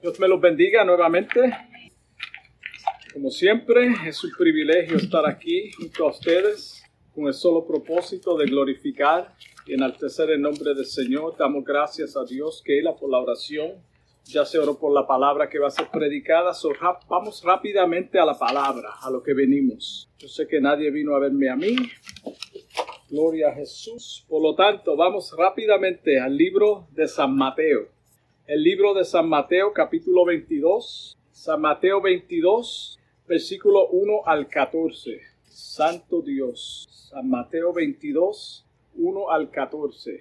Dios me los bendiga nuevamente. Como siempre, es un privilegio estar aquí junto a ustedes con el solo propósito de glorificar y enaltecer el nombre del Señor. Damos gracias a Dios que Él, por la oración, ya se oró por la palabra que va a ser predicada. vamos rápidamente a la palabra, a lo que venimos. Yo sé que nadie vino a verme a mí. Gloria a Jesús. Por lo tanto, vamos rápidamente al libro de San Mateo. El libro de San Mateo, capítulo 22. San Mateo 22, versículo 1 al 14. Santo Dios. San Mateo 22, 1 al 14.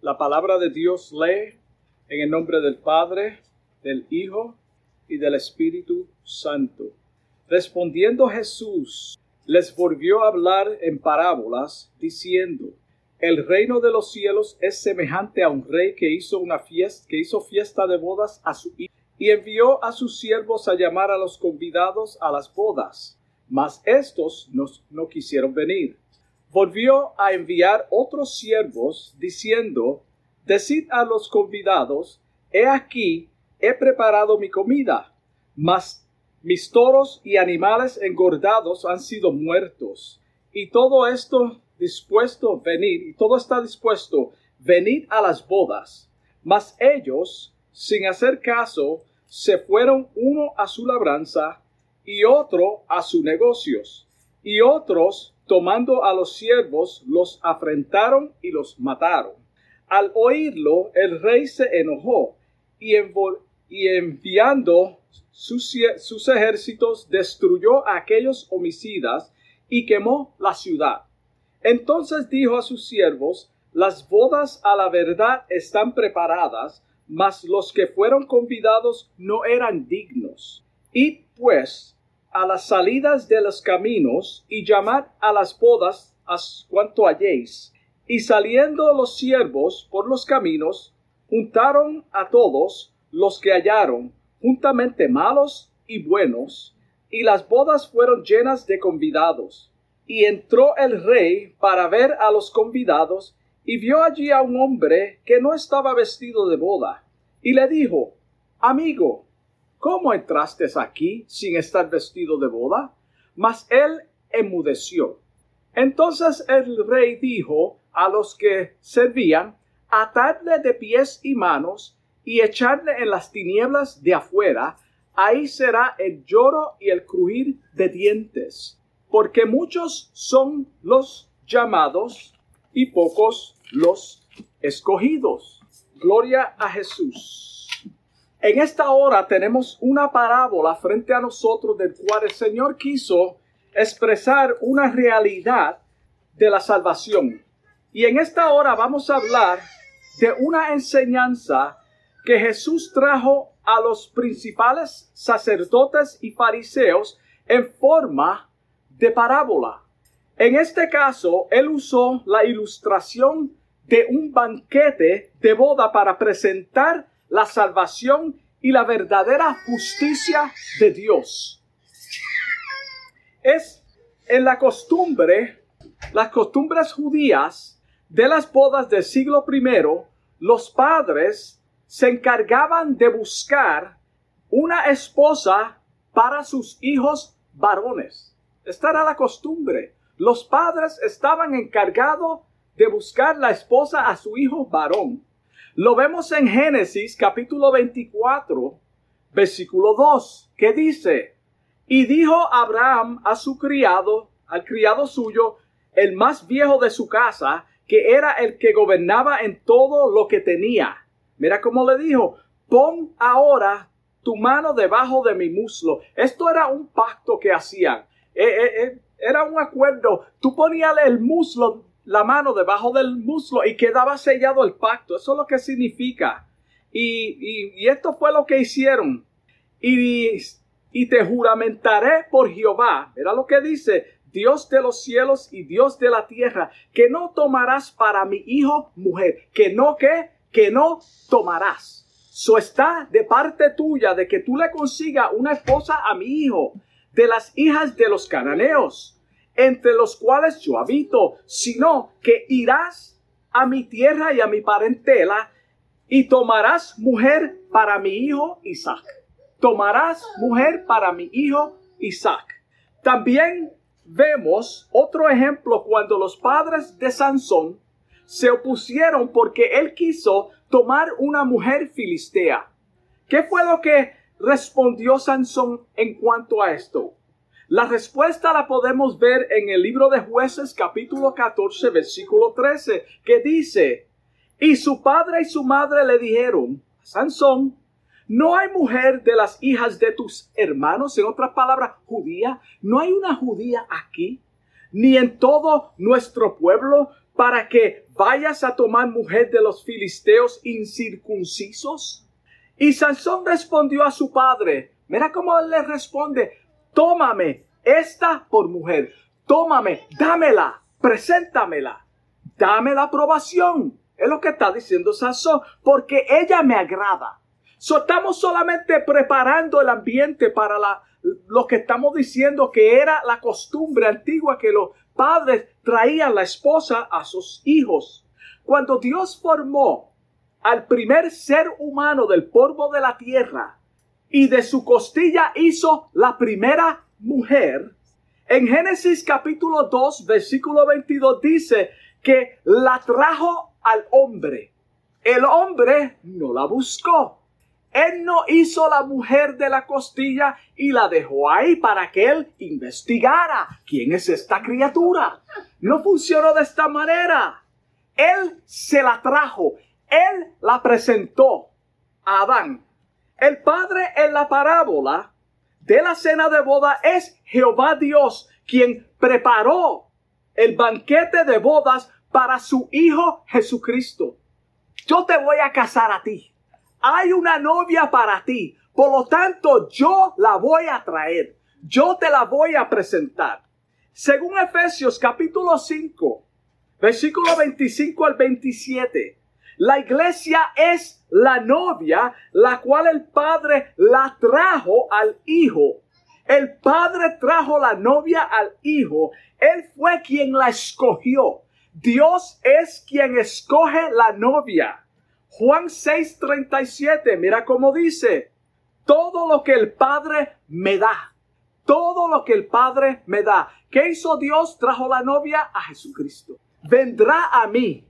La palabra de Dios lee en el nombre del Padre, del Hijo y del Espíritu Santo. Respondiendo Jesús, les volvió a hablar en parábolas, diciendo, el reino de los cielos es semejante a un rey que hizo una fiesta, que hizo fiesta de bodas a su hijo, y envió a sus siervos a llamar a los convidados a las bodas, mas éstos no quisieron venir. Volvió a enviar otros siervos, diciendo, Decid a los convidados, he aquí, he preparado mi comida, mas mis toros y animales engordados han sido muertos, y todo esto dispuesto venir, y todo está dispuesto, venid a las bodas. Mas ellos, sin hacer caso, se fueron uno a su labranza y otro a sus negocios, y otros, tomando a los siervos, los afrentaron y los mataron. Al oírlo, el rey se enojó y, enviando sus, ejércitos destruyó a aquellos homicidas y quemó la ciudad. Entonces dijo a sus siervos, las bodas a la verdad están preparadas, mas los que fueron convidados no eran dignos. Id pues a las salidas de los caminos y llamad a las bodas a cuanto halléis. Y saliendo los siervos por los caminos, juntaron a todos los que hallaron, juntamente malos y buenos, y las bodas fueron llenas de convidados. Y entró el rey para ver a los convidados, y vio allí a un hombre que no estaba vestido de boda, y le dijo, Amigo, ¿cómo entraste aquí sin estar vestido de boda? Mas él enmudeció. Entonces el rey dijo a los que servían, atadle de pies y manos y echarle en las tinieblas de afuera, ahí será el lloro y el crujir de dientes, porque muchos son los llamados y pocos los escogidos. Gloria a Jesús. En esta hora tenemos una parábola frente a nosotros del cual el Señor quiso expresar una realidad de la salvación. Y en esta hora vamos a hablar de una enseñanza que Jesús trajo a los principales sacerdotes y fariseos en forma de parábola. En este caso, él usó la ilustración de un banquete de boda para presentar la salvación y la verdadera justicia de Dios. Es en la costumbre, las costumbres judías, de las bodas del siglo I, los padres se encargaban de buscar una esposa para sus hijos varones. Esta era la costumbre. Los padres estaban encargados de buscar la esposa a su hijo varón. Lo vemos en Génesis capítulo 24, versículo 2, que dice, y dijo Abraham a su criado, al criado suyo, el más viejo de su casa, que era el que gobernaba en todo lo que tenía. Mira cómo le dijo, pon ahora tu mano debajo de mi muslo. Esto era un pacto que hacían. Eh, eh, eh, era un acuerdo. Tú ponías el muslo, la mano debajo del muslo y quedaba sellado el pacto. Eso es lo que significa. Y, esto fue lo que hicieron. Y, y te juramentaré por Jehová. Mira lo que dice. Dios de los cielos y Dios de la tierra, que no tomarás para mi hijo mujer, que no que, que no tomarás. So está de parte tuya de que tú le consigas una esposa a mi hijo, de las hijas de los cananeos, entre los cuales yo habito, sino que irás a mi tierra y a mi parentela, y tomarás mujer para mi hijo Isaac. Tomarás mujer para mi hijo Isaac. También vemos otro ejemplo cuando los padres de Sansón se opusieron porque él quiso tomar una mujer filistea. ¿Qué fue lo que respondió Sansón en cuanto a esto? La respuesta la podemos ver en el libro de jueces capítulo 14 versículo 13 que dice, y su padre y su madre le dijeron, Sansón, no hay mujer de las hijas de tus hermanos, en otras palabras, judía, no hay una judía aquí, ni en todo nuestro pueblo, para que vayas a tomar mujer de los filisteos incircuncisos? Y Sansón respondió a su padre, mira cómo él le responde, tómame esta por mujer, tómame, dámela, preséntamela, dame la aprobación. Es lo que está diciendo Sansón, porque ella me agrada. estamos solamente preparando el ambiente para la, lo que estamos diciendo que era la costumbre antigua que los padres traían la esposa a sus hijos. Cuando Dios formó al primer ser humano del polvo de la tierra y de su costilla hizo la primera mujer, en Génesis capítulo 2 versículo 22 dice que la trajo al hombre. El hombre no la buscó. Él no hizo la mujer de la costilla y la dejó ahí para que él investigara quién es esta criatura. No funcionó de esta manera. Él se la trajo. Él la presentó a Adán. El padre en la parábola de la cena de boda es Jehová Dios, quien preparó el banquete de bodas para su Hijo Jesucristo. Yo te voy a casar a ti hay una novia para ti. Por lo tanto, yo la voy a traer. Yo te la voy a presentar. Según Efesios capítulo 5, versículo 25 al 27, la iglesia es la novia, la cual el Padre la trajo al Hijo. El Padre trajo la novia al Hijo. Él fue quien la escogió. Dios es quien escoge la novia. Juan 6:37, mira cómo dice, todo lo que el Padre me da, todo lo que el Padre me da. ¿Qué hizo Dios? Trajo la novia a Jesucristo. Vendrá a mí.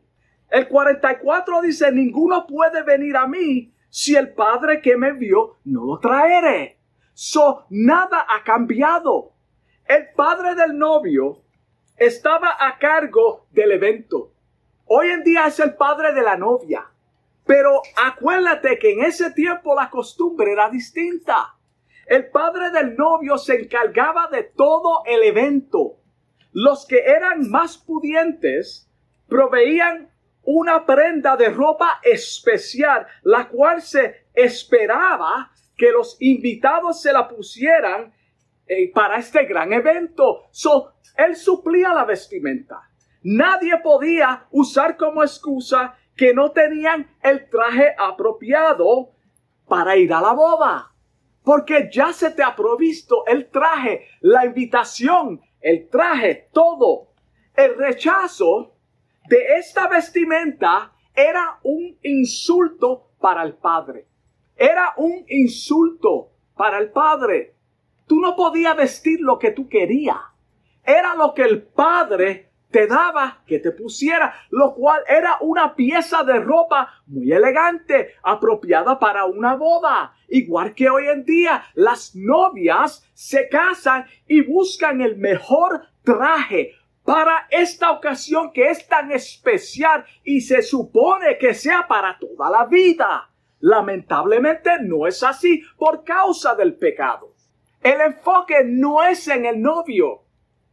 El 44 dice, ninguno puede venir a mí si el Padre que me vio no lo traere. So, nada ha cambiado. El padre del novio estaba a cargo del evento. Hoy en día es el padre de la novia. Pero acuérdate que en ese tiempo la costumbre era distinta. El padre del novio se encargaba de todo el evento. Los que eran más pudientes proveían una prenda de ropa especial, la cual se esperaba que los invitados se la pusieran eh, para este gran evento. So, él suplía la vestimenta. Nadie podía usar como excusa que no tenían el traje apropiado para ir a la boda. Porque ya se te ha provisto el traje, la invitación, el traje, todo. El rechazo de esta vestimenta era un insulto para el padre. Era un insulto para el padre. Tú no podías vestir lo que tú querías. Era lo que el padre te daba que te pusiera, lo cual era una pieza de ropa muy elegante, apropiada para una boda. Igual que hoy en día, las novias se casan y buscan el mejor traje para esta ocasión que es tan especial y se supone que sea para toda la vida. Lamentablemente no es así por causa del pecado. El enfoque no es en el novio,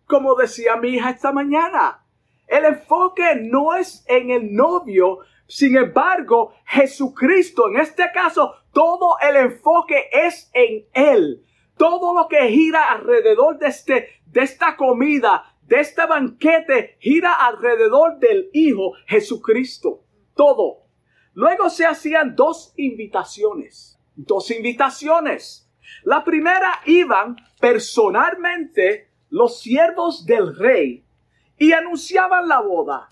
como decía mi hija esta mañana. El enfoque no es en el novio, sin embargo, Jesucristo, en este caso, todo el enfoque es en Él. Todo lo que gira alrededor de, este, de esta comida, de este banquete, gira alrededor del Hijo Jesucristo. Todo. Luego se hacían dos invitaciones. Dos invitaciones. La primera iban personalmente los siervos del rey y anunciaban la boda.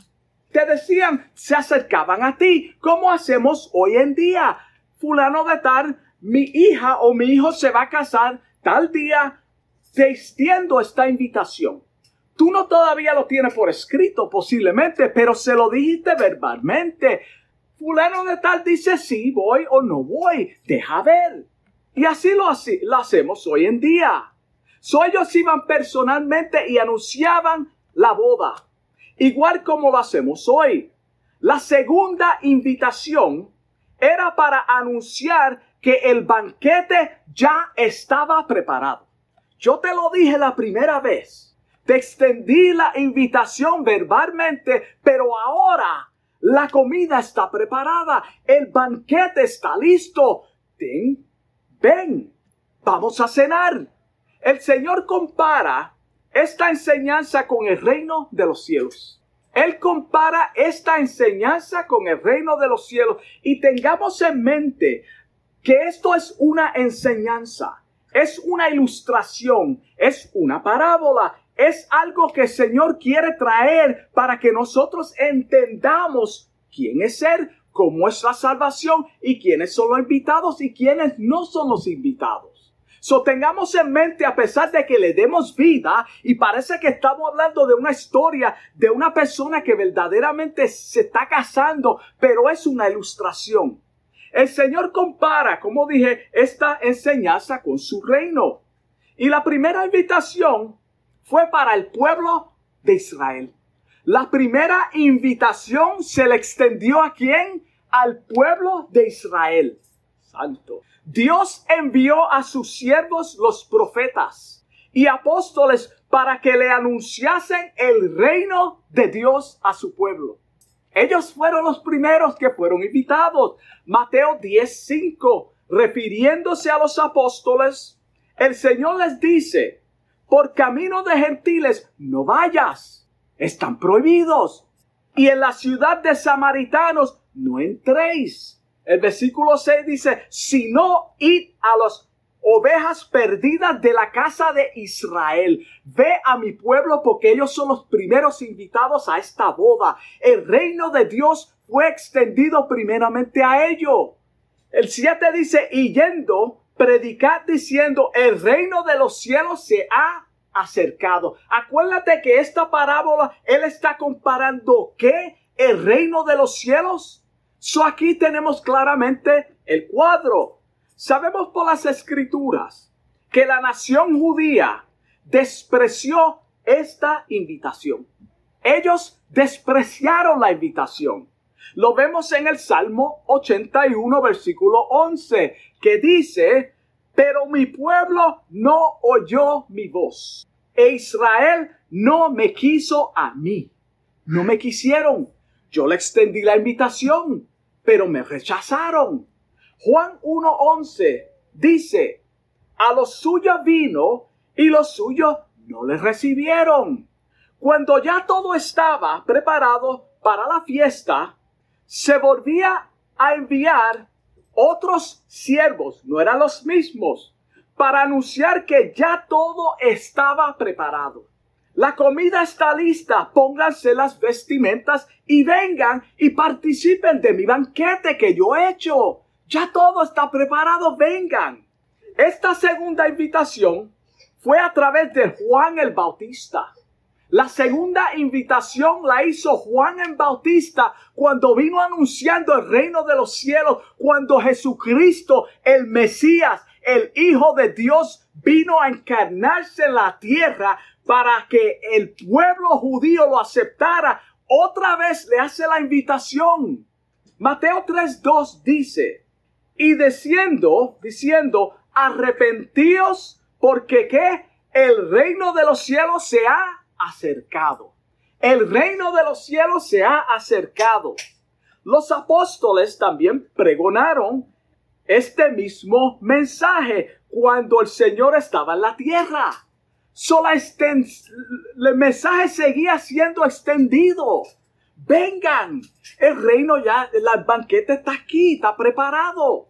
te decían, se acercaban a ti, como hacemos hoy en día. Fulano de tal, mi hija o mi hijo se va a casar tal día, te extiendo esta invitación. Tú no todavía lo tienes por escrito posiblemente, pero se lo dijiste verbalmente. Fulano de tal dice sí, voy o no voy, deja ver. Y así lo, así, lo hacemos hoy en día. Ellos iban personalmente y anunciaban la boda, igual como lo hacemos hoy. La segunda invitación era para anunciar que el banquete ya estaba preparado. Yo te lo dije la primera vez. Te extendí la invitación verbalmente, pero ahora la comida está preparada. El banquete está listo. Ven, ven, vamos a cenar. El Señor compara esta enseñanza con el reino de los cielos. Él compara esta enseñanza con el reino de los cielos y tengamos en mente que esto es una enseñanza, es una ilustración, es una parábola, es algo que el Señor quiere traer para que nosotros entendamos quién es Él, cómo es la salvación y quiénes son los invitados y quiénes no son los invitados. So tengamos en mente, a pesar de que le demos vida, y parece que estamos hablando de una historia de una persona que verdaderamente se está casando, pero es una ilustración. El Señor compara, como dije, esta enseñanza con su reino. Y la primera invitación fue para el pueblo de Israel. La primera invitación se le extendió a quién? Al pueblo de Israel. Santo. Dios envió a sus siervos los profetas y apóstoles para que le anunciasen el reino de Dios a su pueblo. Ellos fueron los primeros que fueron invitados. Mateo 10:5, refiriéndose a los apóstoles, el Señor les dice, por camino de gentiles no vayas, están prohibidos. Y en la ciudad de samaritanos no entréis el versículo 6 dice, si no id a las ovejas perdidas de la casa de Israel. Ve a mi pueblo porque ellos son los primeros invitados a esta boda. El reino de Dios fue extendido primeramente a ellos. El 7 dice, y yendo, predicad diciendo, el reino de los cielos se ha acercado. Acuérdate que esta parábola, él está comparando qué? El reino de los cielos So aquí tenemos claramente el cuadro. Sabemos por las escrituras que la nación judía despreció esta invitación. Ellos despreciaron la invitación. Lo vemos en el Salmo 81, versículo 11, que dice, pero mi pueblo no oyó mi voz, e Israel no me quiso a mí. No me quisieron. Yo le extendí la invitación, pero me rechazaron. Juan 1.11 dice, a los suyos vino y los suyos no le recibieron. Cuando ya todo estaba preparado para la fiesta, se volvía a enviar otros siervos, no eran los mismos, para anunciar que ya todo estaba preparado. La comida está lista, pónganse las vestimentas y vengan y participen de mi banquete que yo he hecho. Ya todo está preparado, vengan. Esta segunda invitación fue a través de Juan el Bautista. La segunda invitación la hizo Juan el Bautista cuando vino anunciando el reino de los cielos, cuando Jesucristo, el Mesías, el Hijo de Dios, vino a encarnarse en la tierra para que el pueblo judío lo aceptara, otra vez le hace la invitación. Mateo 3.2 dice, y diciendo, diciendo, arrepentíos porque que el reino de los cielos se ha acercado. El reino de los cielos se ha acercado. Los apóstoles también pregonaron este mismo mensaje cuando el Señor estaba en la tierra. Sola el mensaje seguía siendo extendido. Vengan, el reino ya, el banquete está aquí, está preparado.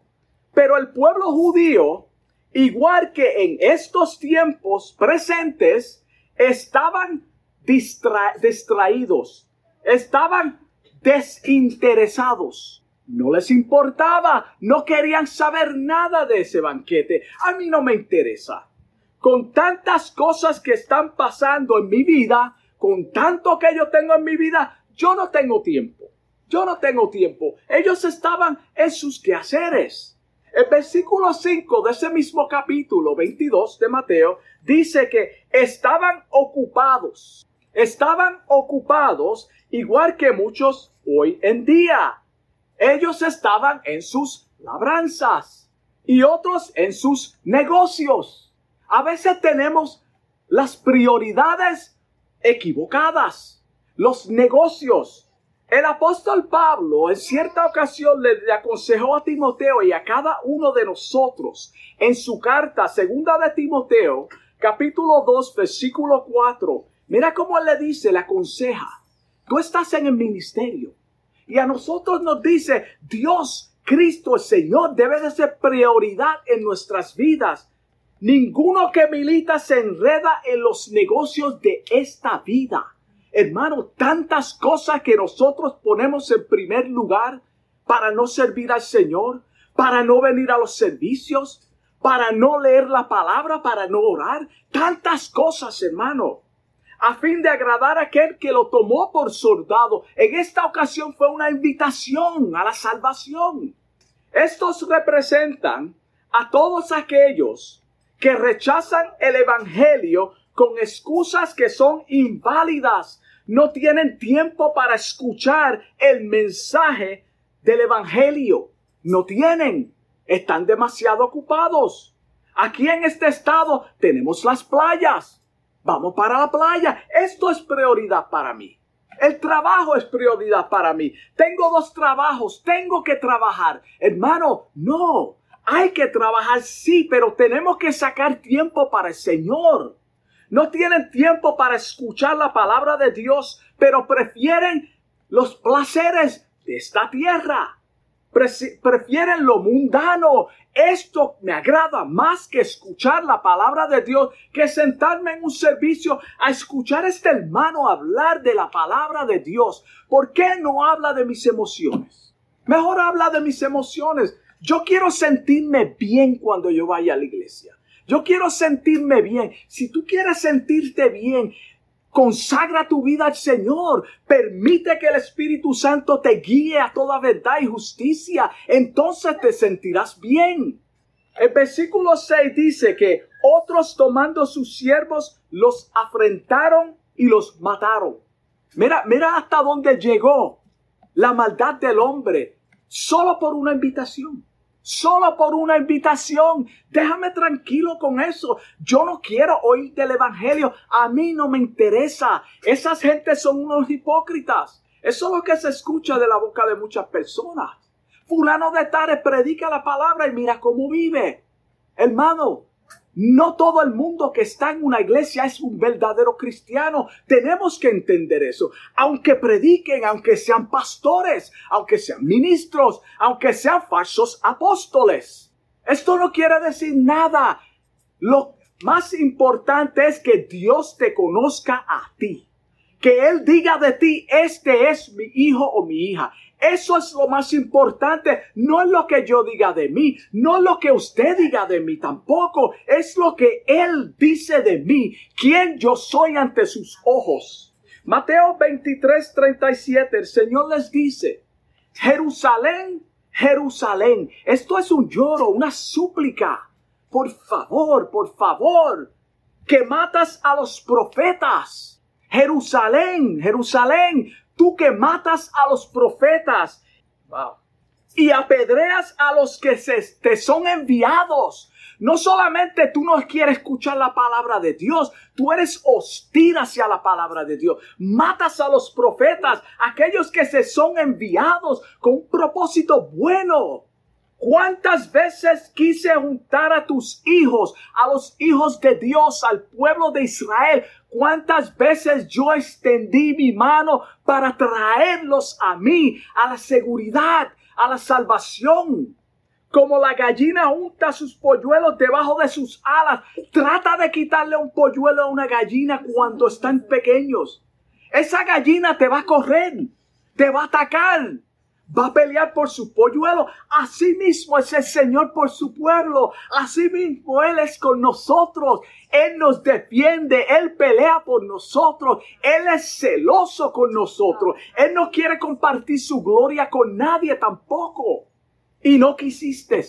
Pero el pueblo judío, igual que en estos tiempos presentes, estaban distraídos, estaban desinteresados. No les importaba, no querían saber nada de ese banquete. A mí no me interesa. Con tantas cosas que están pasando en mi vida, con tanto que yo tengo en mi vida, yo no tengo tiempo. Yo no tengo tiempo. Ellos estaban en sus quehaceres. El versículo 5 de ese mismo capítulo 22 de Mateo dice que estaban ocupados. Estaban ocupados igual que muchos hoy en día. Ellos estaban en sus labranzas y otros en sus negocios. A veces tenemos las prioridades equivocadas. Los negocios el apóstol Pablo en cierta ocasión le, aconsejó a Timoteo y a cada uno de nosotros en su carta segunda de Timoteo, capítulo 2, versículo 4. Mira cómo él le dice, le aconseja. Tú estás en el ministerio y a nosotros nos dice, Dios, Cristo, el Señor, debe de ser prioridad en nuestras vidas. Ninguno que milita se enreda en los negocios de esta vida hermano, tantas cosas que nosotros ponemos en primer lugar para no servir al Señor, para no venir a los servicios, para no leer la palabra, para no orar. Tantas cosas, hermano, a fin de agradar a aquel que lo tomó por soldado. En esta ocasión fue una invitación a la salvación. Estos representan a todos aquellos que rechazan el Evangelio con excusas que son inválidas no tienen tiempo para escuchar el mensaje del Evangelio. No tienen. Están demasiado ocupados. Aquí en este estado tenemos las playas. Vamos para la playa. Esto es prioridad para mí. El trabajo es prioridad para mí. Tengo dos trabajos. Tengo que trabajar. Hermano, no. Hay que trabajar, sí, pero tenemos que sacar tiempo para el Señor. No tienen tiempo para escuchar la palabra de Dios, pero prefieren los placeres de esta tierra. prefieren lo mundano. Esto me agrada más que escuchar la palabra de Dios, que sentarme en un servicio a escuchar a este hermano hablar de la palabra de Dios. ¿Por qué no habla de mis emociones? Mejor habla de mis emociones. Yo quiero sentirme bien cuando yo vaya a la iglesia. Yo quiero sentirme bien. Si tú quieres sentirte bien, consagra tu vida al Señor. Permite que el Espíritu Santo te guíe a toda verdad y justicia. Entonces te sentirás bien. El versículo 6 dice que otros tomando sus siervos los afrentaron y los mataron. Mira, mira hasta dónde llegó la maldad del hombre solo por una invitación solo por una invitación. Déjame tranquilo con eso. Yo no quiero oír del Evangelio. A mí no me interesa. Esas gentes son unos hipócritas. Eso es lo que se escucha de la boca de muchas personas. Fulano de Tare predica la palabra y mira cómo vive. Hermano, no todo el mundo que está en una iglesia es un verdadero cristiano. Tenemos que entender eso. Aunque prediquen, aunque sean pastores, aunque sean ministros, aunque sean falsos apóstoles. Esto no quiere decir nada. Lo más importante es que Dios te conozca a ti. Que Él diga de ti, este es mi hijo o mi hija. Eso es lo más importante. No es lo que yo diga de mí, no lo que usted diga de mí tampoco. Es lo que Él dice de mí, quién yo soy ante sus ojos. Mateo 23, 37, el Señor les dice, Jerusalén, Jerusalén. Esto es un lloro, una súplica. Por favor, por favor, que matas a los profetas. Jerusalén, Jerusalén, tú que matas a los profetas y apedreas a los que se, te son enviados. No solamente tú no quieres escuchar la palabra de Dios, tú eres hostil hacia la palabra de Dios. Matas a los profetas, aquellos que se son enviados con un propósito bueno. ¿Cuántas veces quise juntar a tus hijos, a los hijos de Dios, al pueblo de Israel? ¿Cuántas veces yo extendí mi mano para traerlos a mí, a la seguridad, a la salvación? Como la gallina unta sus polluelos debajo de sus alas, trata de quitarle un polluelo a una gallina cuando están pequeños. Esa gallina te va a correr te va a atacar. Va a pelear por su polluelo. Así mismo es el Señor por su pueblo. Así mismo Él es con nosotros. Él nos defiende. Él pelea por nosotros. Él es celoso con nosotros. Él no quiere compartir su gloria con nadie tampoco. Y no quisiste.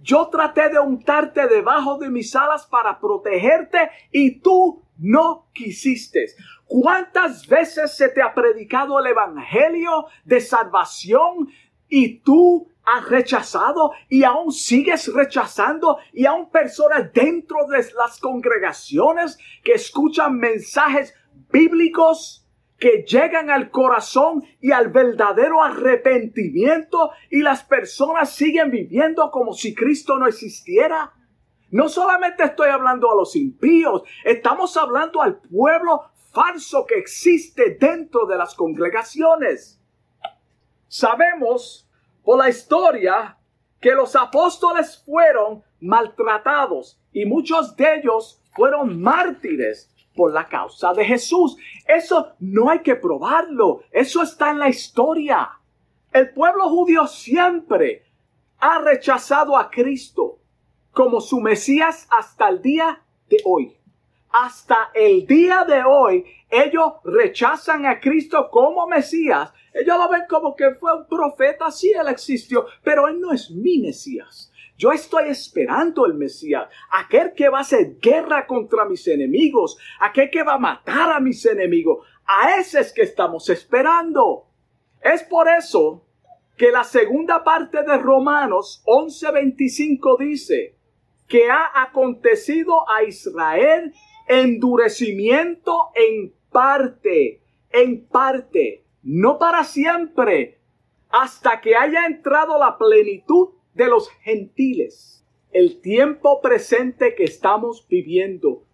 Yo traté de untarte debajo de mis alas para protegerte y tú no quisiste. ¿Cuántas veces se te ha predicado el Evangelio de salvación y tú has rechazado y aún sigues rechazando y aún personas dentro de las congregaciones que escuchan mensajes bíblicos que llegan al corazón y al verdadero arrepentimiento y las personas siguen viviendo como si Cristo no existiera? No solamente estoy hablando a los impíos, estamos hablando al pueblo falso que existe dentro de las congregaciones. Sabemos por la historia que los apóstoles fueron maltratados y muchos de ellos fueron mártires por la causa de Jesús. Eso no hay que probarlo, eso está en la historia. El pueblo judío siempre ha rechazado a Cristo como su Mesías hasta el día de hoy. Hasta el día de hoy, ellos rechazan a Cristo como Mesías. Ellos lo ven como que fue un profeta, sí, él existió, pero él no es mi Mesías. Yo estoy esperando el Mesías, aquel que va a hacer guerra contra mis enemigos, aquel que va a matar a mis enemigos. A ese es que estamos esperando. Es por eso que la segunda parte de Romanos 11:25 dice, que ha acontecido a Israel endurecimiento en parte, en parte, no para siempre, hasta que haya entrado la plenitud de los gentiles. El tiempo presente que estamos viviendo.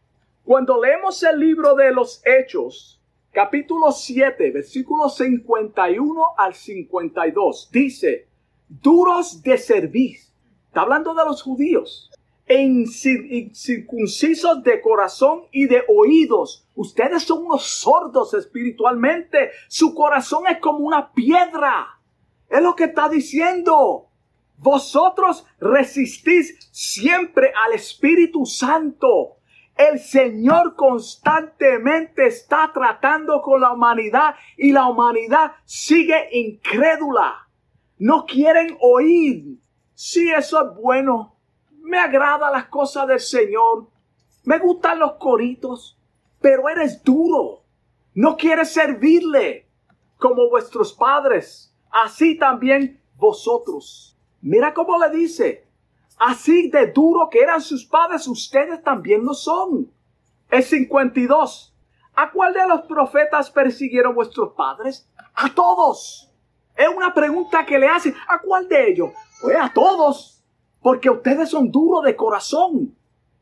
Cuando leemos el libro de los Hechos, capítulo 7, versículos 51 al 52, dice, duros de servir. Está hablando de los judíos incircuncisos de corazón y de oídos. Ustedes son unos sordos espiritualmente. Su corazón es como una piedra. Es lo que está diciendo. Vosotros resistís siempre al Espíritu Santo. El Señor constantemente está tratando con la humanidad y la humanidad sigue incrédula. No quieren oír. Sí, eso es bueno me agrada las cosas del Señor, me gustan los coritos, pero eres duro, no quieres servirle como vuestros padres, así también vosotros. Mira cómo le dice, así de duro que eran sus padres, ustedes también lo son. El 52. ¿A cuál de los profetas persiguieron vuestros padres? A todos. Es una pregunta que le hacen. ¿A cuál de ellos? Pues a todos porque ustedes son duros de corazón,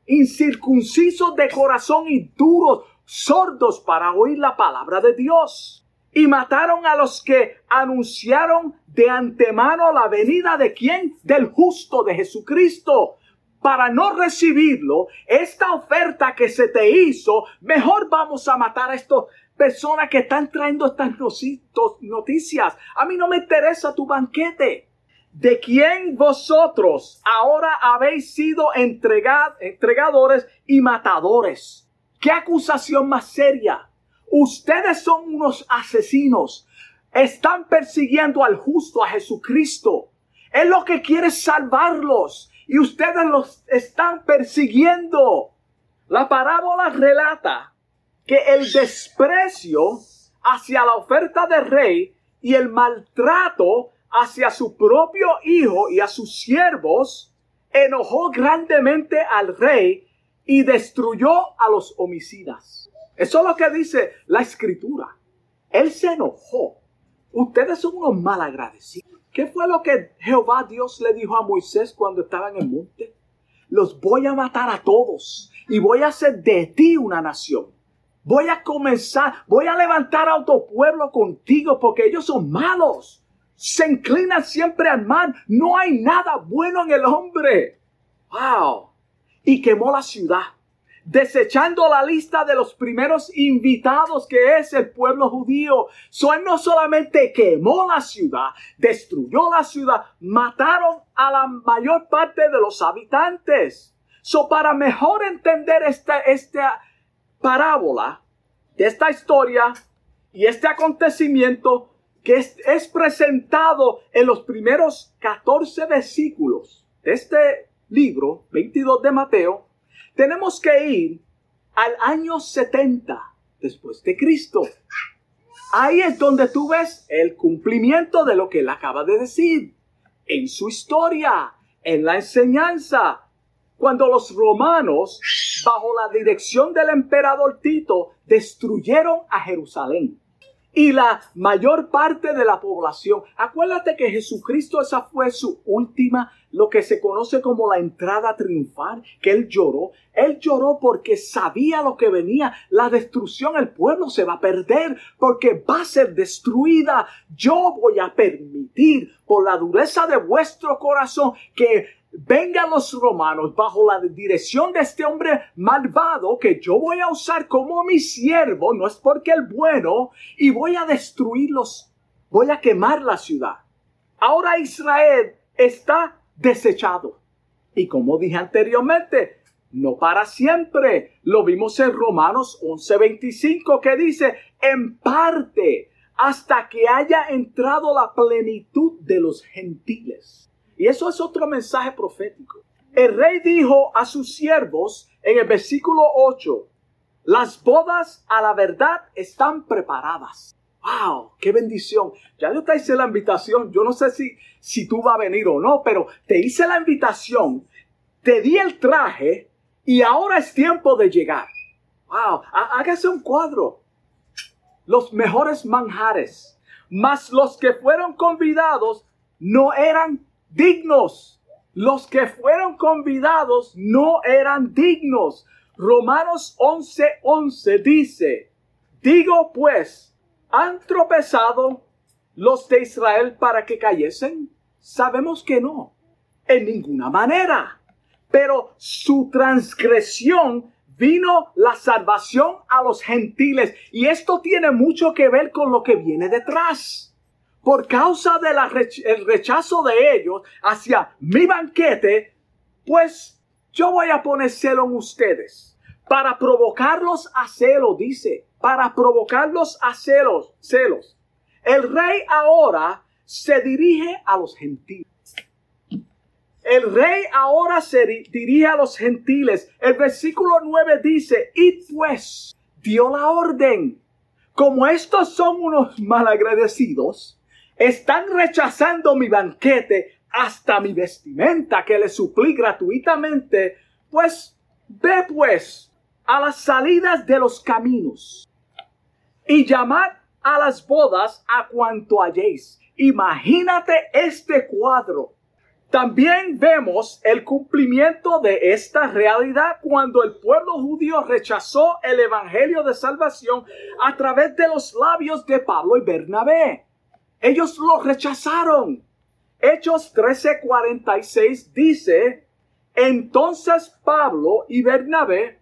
incircuncisos de corazón y duros, sordos para oír la palabra de Dios. Y mataron a los que anunciaron de antemano la venida de quién? Del justo de Jesucristo. Para no recibirlo, esta oferta que se te hizo, mejor vamos a matar a estas personas que están trayendo estas noticias. A mí no me interesa tu banquete de quien vosotros ahora habéis sido entregadores y matadores. ¿Qué acusación más seria? Ustedes son unos asesinos. Están persiguiendo al justo, a Jesucristo. Él lo que quiere salvarlos y ustedes los están persiguiendo. La parábola relata que el desprecio hacia la oferta del rey y el maltrato hacia su propio hijo y a sus siervos, enojó grandemente al rey y destruyó a los homicidas. Eso es lo que dice la escritura. Él se enojó. Ustedes son unos malagradecidos. ¿Qué fue lo que Jehová Dios le dijo a Moisés cuando estaba en el monte? Los voy a matar a todos y voy a hacer de ti una nación. Voy a comenzar, voy a levantar a otro pueblo contigo porque ellos son malos se inclina siempre al mal. No hay nada bueno en el hombre. ¡Wow! Y quemó la ciudad. desechando la lista de los primeros invitados que es el pueblo judío. So, él no solamente quemó la ciudad, destruyó la ciudad, mataron a la mayor parte de los habitantes. So, para mejor entender esta, esta parábola, de esta historia y este acontecimiento que es, es presentado en los primeros 14 versículos de este libro, 22 de Mateo, tenemos que ir al año 70 después de Cristo. Ahí es donde tú ves el cumplimiento de lo que él acaba de decir, en su historia, en la enseñanza. Cuando los romanos, bajo la dirección del emperador Tito, destruyeron a Jerusalén y la mayor parte de la población. Acuérdate que Jesucristo esa fue su última, lo que se conoce como la entrada triunfal, que él lloró. Él lloró porque sabía lo que venía, la destrucción, el pueblo se va a perder porque va a ser destruida. Yo voy a permitir por la dureza de vuestro corazón que vengan los romanos bajo la dirección de este hombre malvado que yo voy a usar como mi siervo, no es porque el bueno, y voy a destruirlos, voy a quemar la ciudad. Ahora Israel está desechado. Y como dije anteriormente, no para siempre. Lo vimos en Romanos 11:25 que dice, en parte, hasta que haya entrado la plenitud de los gentiles. Y eso es otro mensaje profético. El rey dijo a sus siervos en el versículo 8, las bodas a la verdad están preparadas. ¡Wow! ¡Qué bendición! Ya yo te hice la invitación. Yo no sé si, si tú vas a venir o no, pero te hice la invitación, te di el traje y ahora es tiempo de llegar. ¡Wow! Hágase un cuadro. Los mejores manjares, más los que fueron convidados, no eran dignos. Los que fueron convidados no eran dignos. Romanos 11:11 11 dice, digo pues, ¿han tropezado los de Israel para que cayesen? Sabemos que no, en ninguna manera. Pero su transgresión vino la salvación a los gentiles. Y esto tiene mucho que ver con lo que viene detrás por causa del rechazo de ellos hacia mi banquete, pues yo voy a poner celo en ustedes. Para provocarlos a celo, dice, para provocarlos a celos, celos. El rey ahora se dirige a los gentiles. El rey ahora se dirige a los gentiles. El versículo 9 dice, y pues dio la orden. Como estos son unos malagradecidos, están rechazando mi banquete hasta mi vestimenta que les suplí gratuitamente. Pues ve pues a las salidas de los caminos y llamad a las bodas a cuanto halléis. Imagínate este cuadro. También vemos el cumplimiento de esta realidad cuando el pueblo judío rechazó el evangelio de salvación a través de los labios de Pablo y Bernabé. Ellos lo rechazaron. Hechos 13:46 dice, entonces Pablo y Bernabé,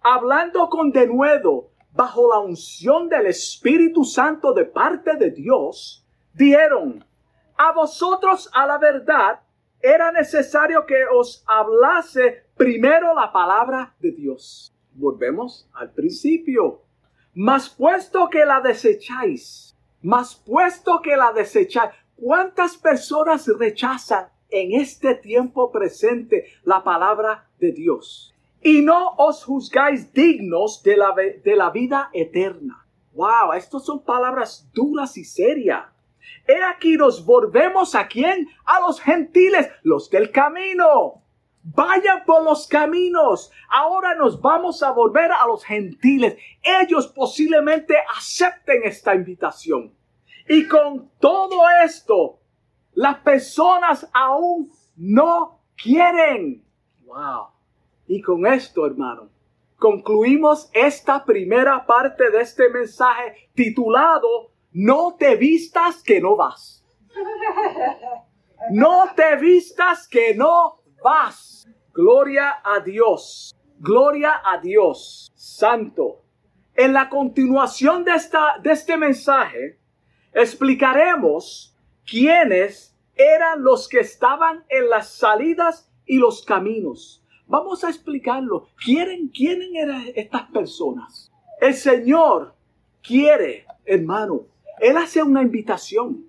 hablando con denuedo bajo la unción del Espíritu Santo de parte de Dios, dijeron, a vosotros a la verdad era necesario que os hablase primero la palabra de Dios. Volvemos al principio. Mas puesto que la desecháis, mas puesto que la desecháis, ¿cuántas personas rechazan en este tiempo presente la palabra de Dios? Y no os juzgáis dignos de la, de la vida eterna. Wow, estas son palabras duras y serias. He aquí nos volvemos a quién? A los gentiles, los del camino. Vayan por los caminos. Ahora nos vamos a volver a los gentiles. Ellos posiblemente acepten esta invitación. Y con todo esto, las personas aún no quieren. Wow. Y con esto, hermano, concluimos esta primera parte de este mensaje titulado No te vistas que no vas. No te vistas que no vas. Gloria a Dios. Gloria a Dios, Santo. En la continuación de, esta, de este mensaje, explicaremos quiénes eran los que estaban en las salidas y los caminos. Vamos a explicarlo. ¿Quieren, ¿Quiénes eran estas personas? El Señor quiere, hermano, Él hace una invitación.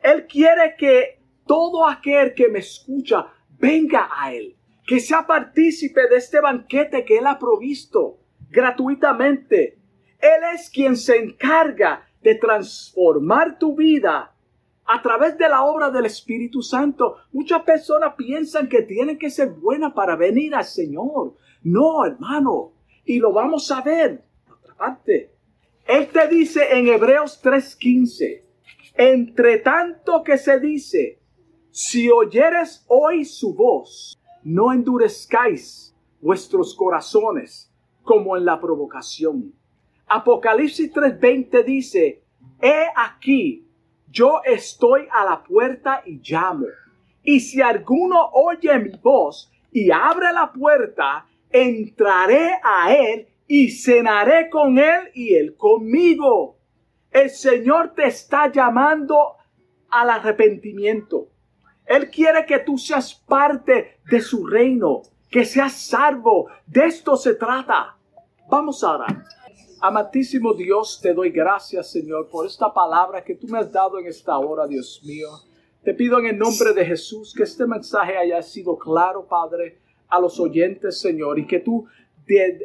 Él quiere que todo aquel que me escucha venga a Él, que sea partícipe de este banquete que Él ha provisto gratuitamente. Él es quien se encarga de transformar tu vida a través de la obra del Espíritu Santo. Muchas personas piensan que tienen que ser buenas para venir al Señor. No, hermano. Y lo vamos a ver. Otra parte. Él te dice en Hebreos 3:15, entre tanto que se dice, si oyeres hoy su voz, no endurezcáis vuestros corazones como en la provocación. Apocalipsis 3:20 dice, he aquí, yo estoy a la puerta y llamo. Y si alguno oye mi voz y abre la puerta, entraré a él y cenaré con él y él conmigo. El Señor te está llamando al arrepentimiento. Él quiere que tú seas parte de su reino, que seas salvo. De esto se trata. Vamos a orar. Amatísimo Dios, te doy gracias, Señor, por esta palabra que tú me has dado en esta hora, Dios mío. Te pido en el nombre de Jesús que este mensaje haya sido claro, Padre, a los oyentes, Señor, y que tú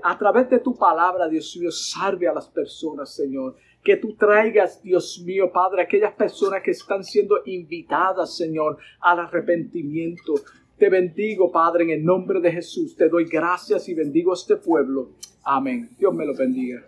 a través de tu palabra, Dios mío, salve a las personas, Señor. Que tú traigas, Dios mío, Padre, aquellas personas que están siendo invitadas, Señor, al arrepentimiento. Te bendigo, Padre, en el nombre de Jesús. Te doy gracias y bendigo a este pueblo. Amén. Dios me lo bendiga.